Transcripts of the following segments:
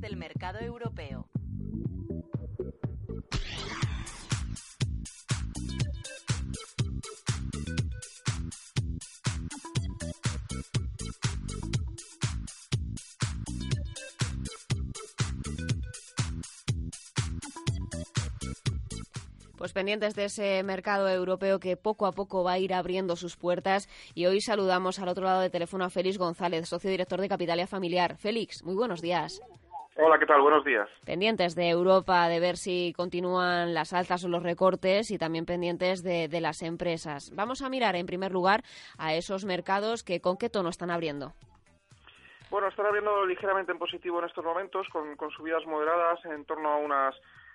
del mercado europeo. Pues pendientes de ese mercado europeo que poco a poco va a ir abriendo sus puertas. Y hoy saludamos al otro lado del teléfono a Félix González, socio director de Capitalia Familiar. Félix, muy buenos días. Hola, ¿qué tal? Buenos días. Pendientes de Europa, de ver si continúan las altas o los recortes y también pendientes de, de las empresas. Vamos a mirar en primer lugar a esos mercados que con qué tono están abriendo. Bueno, están abriendo ligeramente en positivo en estos momentos, con, con subidas moderadas en torno a unas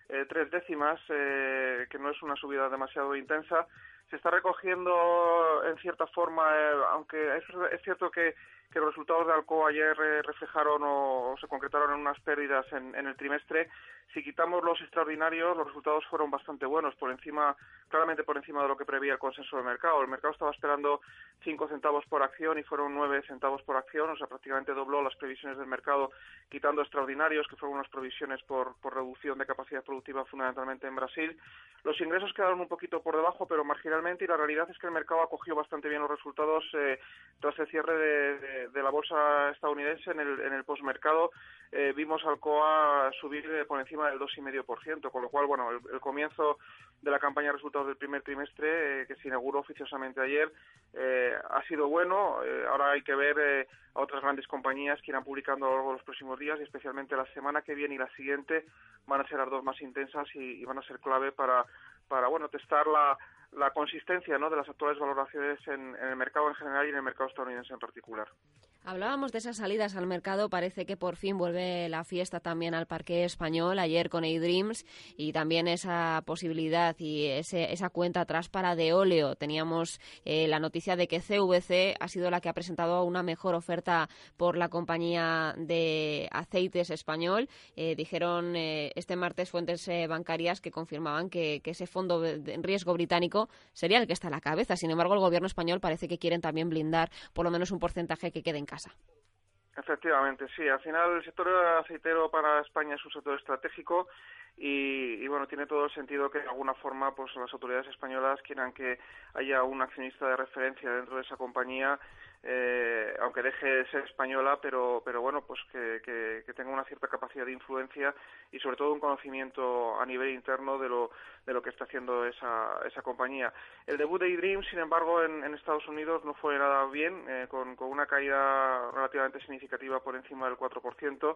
eh, tres décimas, eh, que no es una subida demasiado intensa. Se está recogiendo en cierta forma, eh, aunque es, cierto que, que los resultados de Alcoa ayer eh, reflejaron o, o, se concretaron en unas pérdidas en, en el trimestre, si quitamos los extraordinarios, los resultados fueron bastante buenos, por encima, claramente por encima de lo que prevía el consenso del mercado. El mercado estaba esperando 5 centavos por acción y fueron 9 centavos por acción, o sea, prácticamente dobló las previsiones del mercado, quitando extraordinarios, que fueron unas provisiones por, por reducción de capacidad productiva fundamentalmente en Brasil. Los ingresos quedaron un poquito por debajo, pero marginalmente, y la realidad es que el mercado acogió bastante bien los resultados eh, tras el cierre de, de, la bolsa estadounidense en el, en el postmercado. Eh, vimos Alcoa subir eh, por encima del 2,5%, con lo cual, bueno, el, comienzo de la campaña de resultados del primer trimestre, eh, que se inauguró oficiosamente ayer, eh, ha sido bueno. Ahora hay que ver a otras grandes compañías que irán publicando a lo largo de los próximos días y especialmente la semana que viene y la siguiente van a ser las dos más intensas y, y van a ser clave para, para bueno, testar la, la consistencia ¿no? de las actuales valoraciones en, en el mercado en general y en el mercado estadounidense en particular. Hablábamos de esas salidas al mercado, parece que por fin vuelve la fiesta también al parque español, ayer con A-Dreams, y también esa posibilidad y ese, esa cuenta atrás para de óleo. Teníamos eh, la noticia de que CVC ha sido la que ha presentado una mejor oferta por la compañía de aceites español. Eh, dijeron eh, este martes fuentes bancarias que confirmaban que, que ese fondo de riesgo británico sería el que está a la cabeza. Sin embargo, el gobierno español parece que quieren también blindar por lo menos un porcentaje que quede en casa. Efectivamente, sí. Al final el sector aceitero para España es un sector estratégico y, y, bueno, tiene todo el sentido que de alguna forma pues las autoridades españolas quieran que haya un accionista de referencia dentro de esa compañía eh, aunque deje de ser española, pero, pero bueno, pues que, que, tenga una cierta capacidad de influencia y sobre todo un conocimiento a nivel interno de lo, de lo que está haciendo esa, esa compañía. El debut de eDream, sin embargo, en, en Estados Unidos no fue nada bien, eh, con, con una caída relativamente significativa por encima del 4%.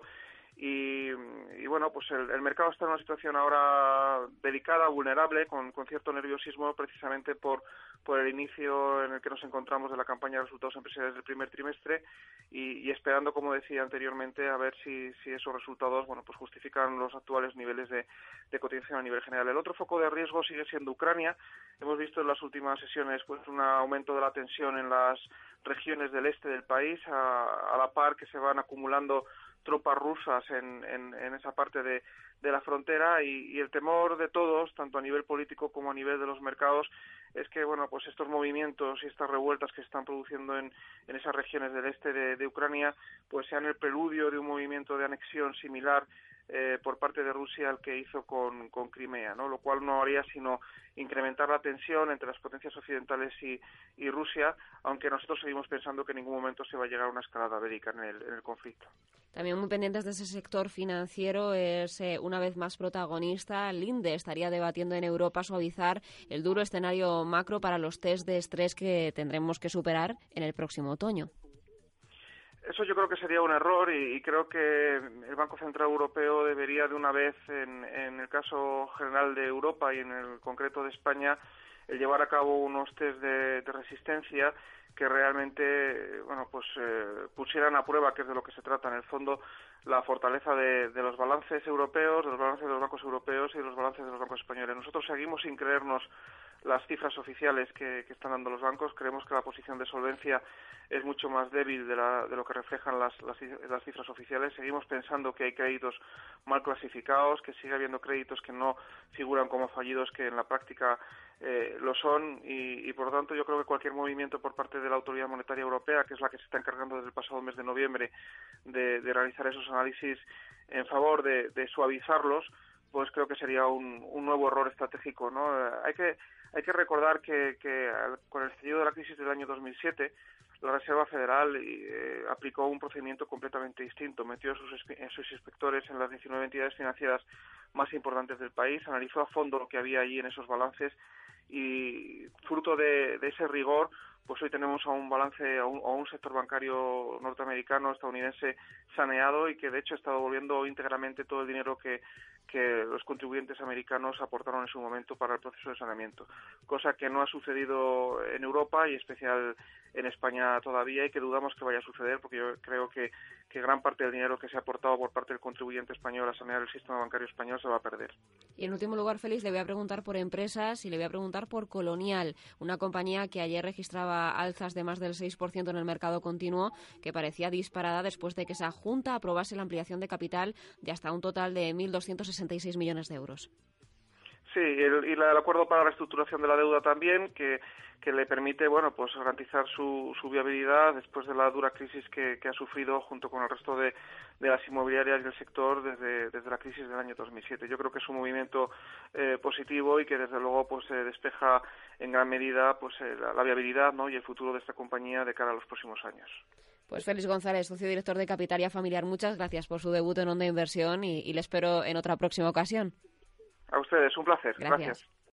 Y, y, bueno, pues el, el, mercado está en una situación ahora delicada, vulnerable, con, con cierto nerviosismo precisamente por, por el inicio en el que nos encontramos de la campaña de resultados empresariales del primer trimestre y, y esperando, como decía anteriormente, a ver si, si, esos resultados bueno, pues justifican los actuales niveles de, de cotización a nivel general. El otro foco de riesgo sigue siendo Ucrania. Hemos visto en las últimas sesiones pues un aumento de la tensión en las regiones del este del país, a, a la par que se van acumulando tropas rusas en, en, en esa parte de, de la frontera. Y, y, el temor de todos, tanto a nivel político como a nivel de los mercados, es que bueno pues estos movimientos y estas revueltas que se están produciendo en, en esas regiones del este de, Ucrania pues sean el preludio de un movimiento de anexión similar eh, por parte de Rusia al que hizo con, con Crimea, ¿no? lo cual no haría sino incrementar la tensión entre las potencias occidentales y, y Rusia, aunque nosotros seguimos pensando que en ningún momento se va a llegar a una escalada bélica en el, en el conflicto. También muy pendientes de ese sector financiero es eh, una vez más protagonista. Linde estaría debatiendo en Europa suavizar el duro escenario macro para los test de estrés que tendremos que superar en el próximo otoño. Eso yo creo que sería un error y, y, creo que el Banco Central Europeo debería de una vez, en, en, el caso general de Europa y en el concreto de España, el llevar a cabo unos test de, resistencia que realmente bueno pues eh, pusieran a prueba que es de lo que se trata en el fondo la fortaleza de, de, los balances europeos, de los balances de los bancos europeos y de los balances de los bancos españoles. Nosotros seguimos sin creernos las cifras oficiales que, están dando los bancos. Creemos que la posición de solvencia es mucho más débil de, la, de lo que reflejan las, las, las, cifras oficiales. Seguimos pensando que hay créditos mal clasificados, que sigue habiendo créditos que no figuran como fallidos, que en la práctica eh, lo son y, y, por lo tanto yo creo que cualquier movimiento por parte de la Autoridad Monetaria Europea, que es la que se está encargando desde el pasado mes de noviembre de, realizar esos análisis, en favor de, suavizarlos, pues creo que sería un, nuevo error estratégico. ¿no? Hay, que, hay que recordar que, con el estallido de la crisis del año 2007, la Reserva Federal eh, aplicó un procedimiento completamente distinto. Metió a sus, sus, inspectores en las 19 entidades financieras más importantes del país, analizó a fondo lo que había allí en esos balances y fruto de, ese rigor pues hoy tenemos a un balance, a un, sector bancario norteamericano, estadounidense saneado y que de hecho ha estado volviendo íntegramente todo el dinero que, que los contribuyentes americanos aportaron en su momento para el proceso de saneamiento, cosa que no ha sucedido en Europa y especial en España todavía y que dudamos que vaya a suceder porque yo creo que, que gran parte del dinero que se ha aportado por parte del contribuyente español a sanear el sistema bancario español se va a perder. Y en último lugar, Félix, le voy a preguntar por empresas y le voy a preguntar por Colonial, una compañía que ayer registraba alzas de más del 6% en el mercado continuo, que parecía disparada después de que esa Junta aprobase la ampliación de capital de hasta un total de 1.266 millones de euros. Sí, y el, acuerdo para la reestructuración de la deuda también, que, que le permite, bueno, pues garantizar su, su viabilidad después de la dura crisis que, ha sufrido junto con el resto de, de las inmobiliarias del sector desde, desde la crisis del año 2007. Yo creo que es un movimiento eh, positivo y que desde luego pues se despeja en gran medida pues eh, la, viabilidad, ¿no? y el futuro de esta compañía de cara a los próximos años. Pues Félix González, socio director de Capitalia Familiar, muchas gracias por su debut en Onda Inversión y, y le espero en otra próxima ocasión. A ustedes, un placer. Gracias.